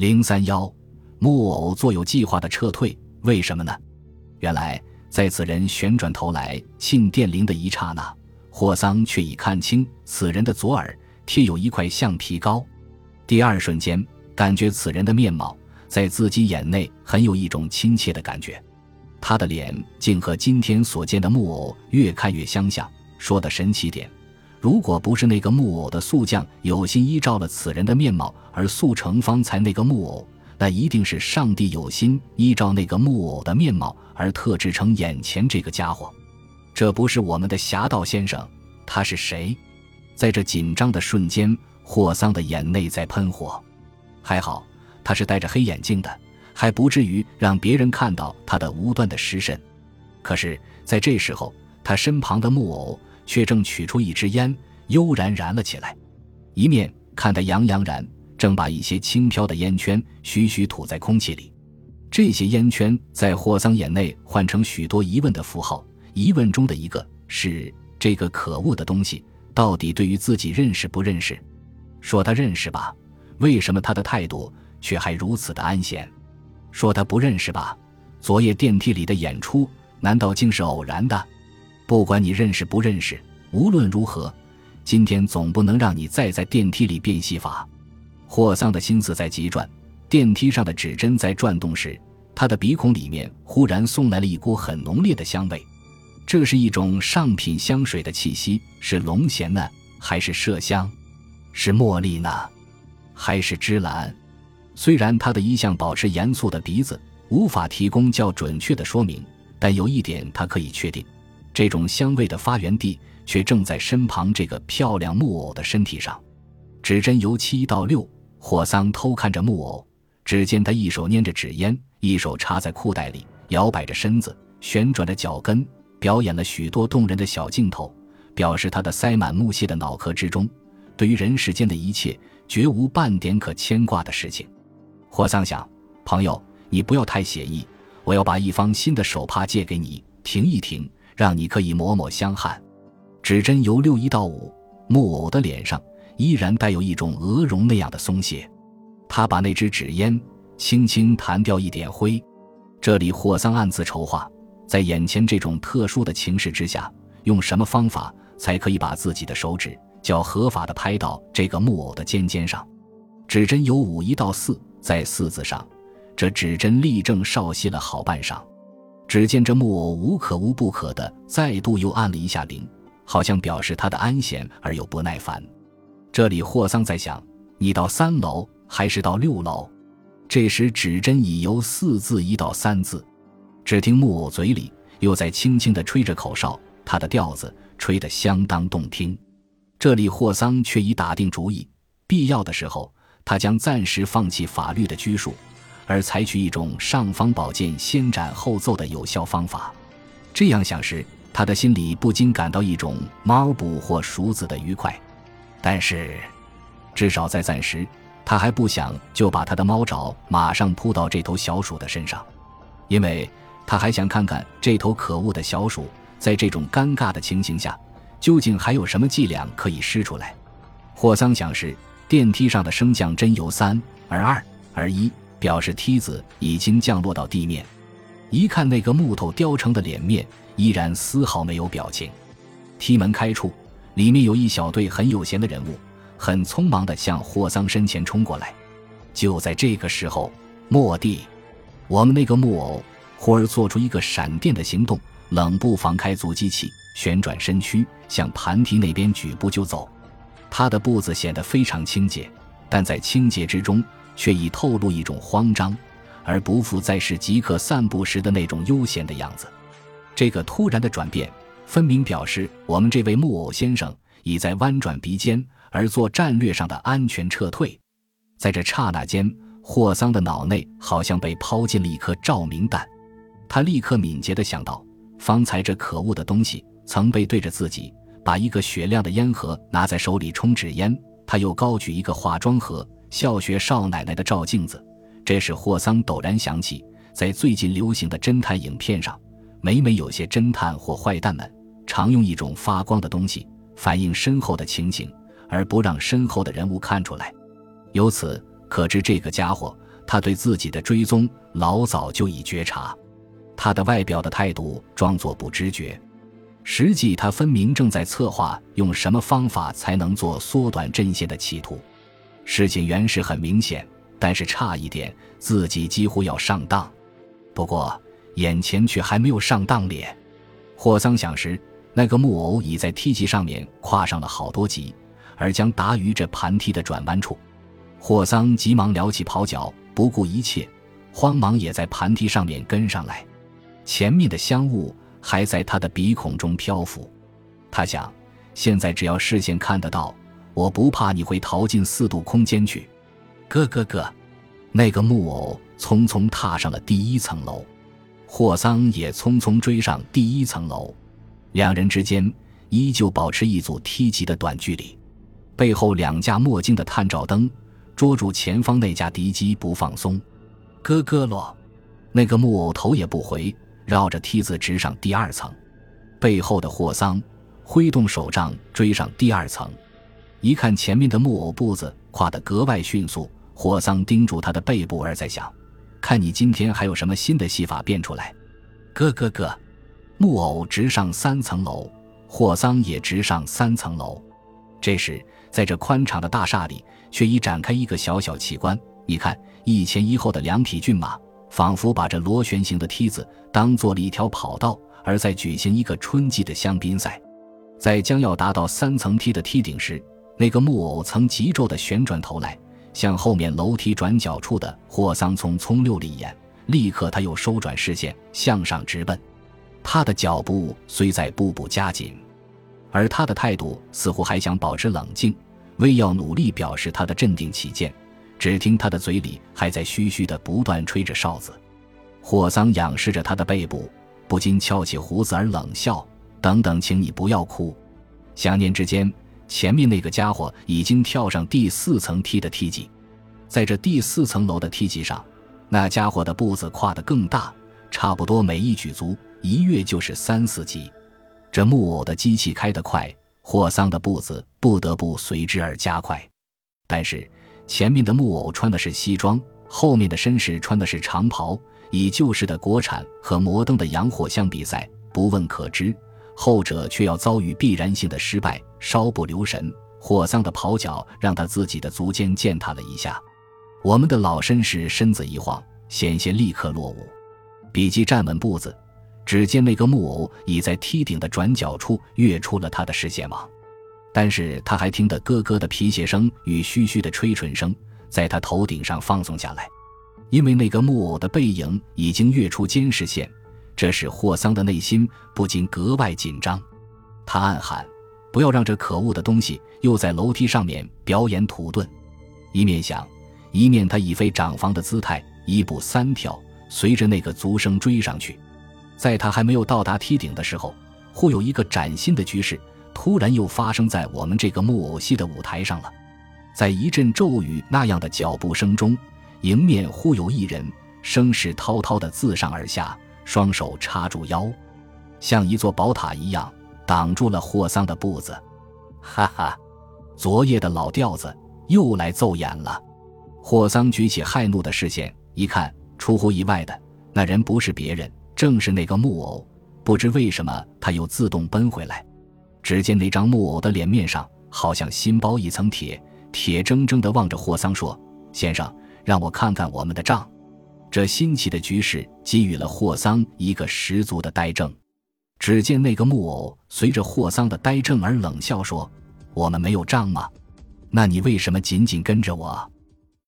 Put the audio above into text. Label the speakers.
Speaker 1: 零三幺，木偶做有计划的撤退，为什么呢？原来，在此人旋转头来沁电铃的一刹那，霍桑却已看清此人的左耳贴有一块橡皮膏。第二瞬间，感觉此人的面貌在自己眼内很有一种亲切的感觉。他的脸竟和今天所见的木偶越看越相像。说的神奇点。如果不是那个木偶的塑匠有心依照了此人的面貌而塑成方才那个木偶，那一定是上帝有心依照那个木偶的面貌而特制成眼前这个家伙。这不是我们的侠盗先生，他是谁？在这紧张的瞬间，霍桑的眼内在喷火。还好他是戴着黑眼镜的，还不至于让别人看到他的无端的失神。可是，在这时候，他身旁的木偶。却正取出一支烟，悠然燃了起来，一面看得洋洋然，正把一些轻飘的烟圈徐徐吐在空气里。这些烟圈在霍桑眼内换成许多疑问的符号，疑问中的一个是：这个可恶的东西到底对于自己认识不认识？说他认识吧，为什么他的态度却还如此的安闲？说他不认识吧，昨夜电梯里的演出难道竟是偶然的？不管你认识不认识，无论如何，今天总不能让你再在电梯里变戏法。霍桑的心思在急转，电梯上的指针在转动时，他的鼻孔里面忽然送来了一股很浓烈的香味。这是一种上品香水的气息，是龙涎呢，还是麝香？是茉莉呢，还是芝兰？虽然他的一向保持严肃的鼻子无法提供较准确的说明，但有一点他可以确定。这种香味的发源地却正在身旁这个漂亮木偶的身体上。指针由七到六，霍桑偷看着木偶，只见他一手捏着纸烟，一手插在裤袋里，摇摆着身子，旋转着脚跟，表演了许多动人的小镜头，表示他的塞满木屑的脑壳之中，对于人世间的一切绝无半点可牵挂的事情。霍桑想：朋友，你不要太写意，我要把一方新的手帕借给你，停一停。让你可以抹抹香汗。指针由六一到五，木偶的脸上依然带有一种鹅绒那样的松懈。他把那支纸烟轻轻弹掉一点灰。这里霍桑暗自筹划，在眼前这种特殊的情势之下，用什么方法才可以把自己的手指较合法的拍到这个木偶的尖尖上。指针由五一到四，在四字上，这指针立正稍息了好半晌。只见这木偶无可无不可的再度又按了一下铃，好像表示他的安闲而又不耐烦。这里霍桑在想：你到三楼还是到六楼？这时指针已由四字移到三字，只听木偶嘴里又在轻轻地吹着口哨，他的调子吹得相当动听。这里霍桑却已打定主意，必要的时候，他将暂时放弃法律的拘束。而采取一种尚方宝剑先斩后奏的有效方法，这样想时，他的心里不禁感到一种猫捕或鼠子的愉快。但是，至少在暂时，他还不想就把他的猫爪马上扑到这头小鼠的身上，因为他还想看看这头可恶的小鼠在这种尴尬的情形下，究竟还有什么伎俩可以施出来。霍桑想时，电梯上的升降针由三而二而一。表示梯子已经降落到地面，一看那个木头雕成的脸面，依然丝毫没有表情。梯门开处，里面有一小队很有闲的人物，很匆忙地向霍桑身前冲过来。就在这个时候，莫蒂，我们那个木偶忽而做出一个闪电的行动，冷不防开足机器，旋转身躯，向盘梯那边举步就走。他的步子显得非常清洁，但在清洁之中。却已透露一种慌张，而不复再是即刻散步时的那种悠闲的样子。这个突然的转变，分明表示我们这位木偶先生已在弯转鼻尖，而做战略上的安全撤退。在这刹那间，霍桑的脑内好像被抛进了一颗照明弹，他立刻敏捷地想到，方才这可恶的东西曾背对着自己，把一个雪亮的烟盒拿在手里冲纸烟，他又高举一个化妆盒。笑学少奶奶的照镜子，这使霍桑陡然想起，在最近流行的侦探影片上，每每有些侦探或坏蛋们常用一种发光的东西反映身后的情景，而不让身后的人物看出来。由此可知，这个家伙他对自己的追踪老早就已觉察，他的外表的态度装作不知觉，实际他分明正在策划用什么方法才能做缩短阵线的企图。事情原是很明显，但是差一点，自己几乎要上当。不过眼前却还没有上当咧。霍桑想时，那个木偶已在梯级上面跨上了好多级，而将达于这盘梯的转弯处。霍桑急忙撩起袍脚，不顾一切，慌忙也在盘梯上面跟上来。前面的香雾还在他的鼻孔中漂浮。他想，现在只要视线看得到，我不怕你会逃进四度空间去。咯咯咯，那个木偶匆匆踏上了第一层楼，霍桑也匆匆追上第一层楼。两人之间依旧保持一组梯级的短距离，背后两架墨镜的探照灯。捉住前方那架敌机不放松，咯咯咯，那个木偶头也不回，绕着梯子直上第二层。背后的霍桑挥动手杖追上第二层，一看前面的木偶步子跨得格外迅速，霍桑盯住他的背部，而在想：看你今天还有什么新的戏法变出来？咯咯咯，木偶直上三层楼，霍桑也直上三层楼。这时，在这宽敞的大厦里。却已展开一个小小奇观。你看，一前一后的两匹骏马，仿佛把这螺旋形的梯子当做了一条跑道，而在举行一个春季的香槟赛。在将要达到三层梯的梯顶时，那个木偶曾急骤地旋转头来，向后面楼梯转角处的霍桑匆匆溜了一眼，立刻他又收转视线，向上直奔。他的脚步虽在步步加紧，而他的态度似乎还想保持冷静。为要努力表示他的镇定起见，只听他的嘴里还在嘘嘘的不断吹着哨子。霍桑仰视着他的背部，不禁翘起胡子而冷笑：“等等，请你不要哭。”想念之间，前面那个家伙已经跳上第四层梯的梯级，在这第四层楼的梯级上，那家伙的步子跨得更大，差不多每一举足一跃就是三四级。这木偶的机器开得快。霍桑的步子不得不随之而加快，但是前面的木偶穿的是西装，后面的绅士穿的是长袍。以旧式的国产和摩登的洋货相比赛，不问可知，后者却要遭遇必然性的失败。稍不留神，霍桑的袍角让他自己的足尖践踏了一下。我们的老绅士身子一晃，险些立刻落伍。比基站稳步子。只见那个木偶已在梯顶的转角处跃出了他的视线网，但是他还听得咯咯的皮鞋声与嘘嘘的吹唇声在他头顶上放送下来，因为那个木偶的背影已经跃出监视线，这使霍桑的内心不禁格外紧张。他暗喊：“不要让这可恶的东西又在楼梯上面表演土遁！”一面想，一面他以飞长房的姿态一步三跳，随着那个足声追上去。在他还没有到达梯顶的时候，忽有一个崭新的局势突然又发生在我们这个木偶戏的舞台上了。在一阵骤雨那样的脚步声中，迎面忽有一人声势滔滔地自上而下，双手插住腰，像一座宝塔一样挡住了霍桑的步子。哈哈，昨夜的老调子又来奏演了。霍桑举起骇怒的视线一看，出乎意外的那人不是别人。正是那个木偶，不知为什么他又自动奔回来。只见那张木偶的脸面上好像新包一层铁，铁铮铮地望着霍桑说：“先生，让我看看我们的账。”这新奇的局势给予了霍桑一个十足的呆怔。只见那个木偶随着霍桑的呆怔而冷笑说：“我们没有账吗？那你为什么紧紧跟着我？”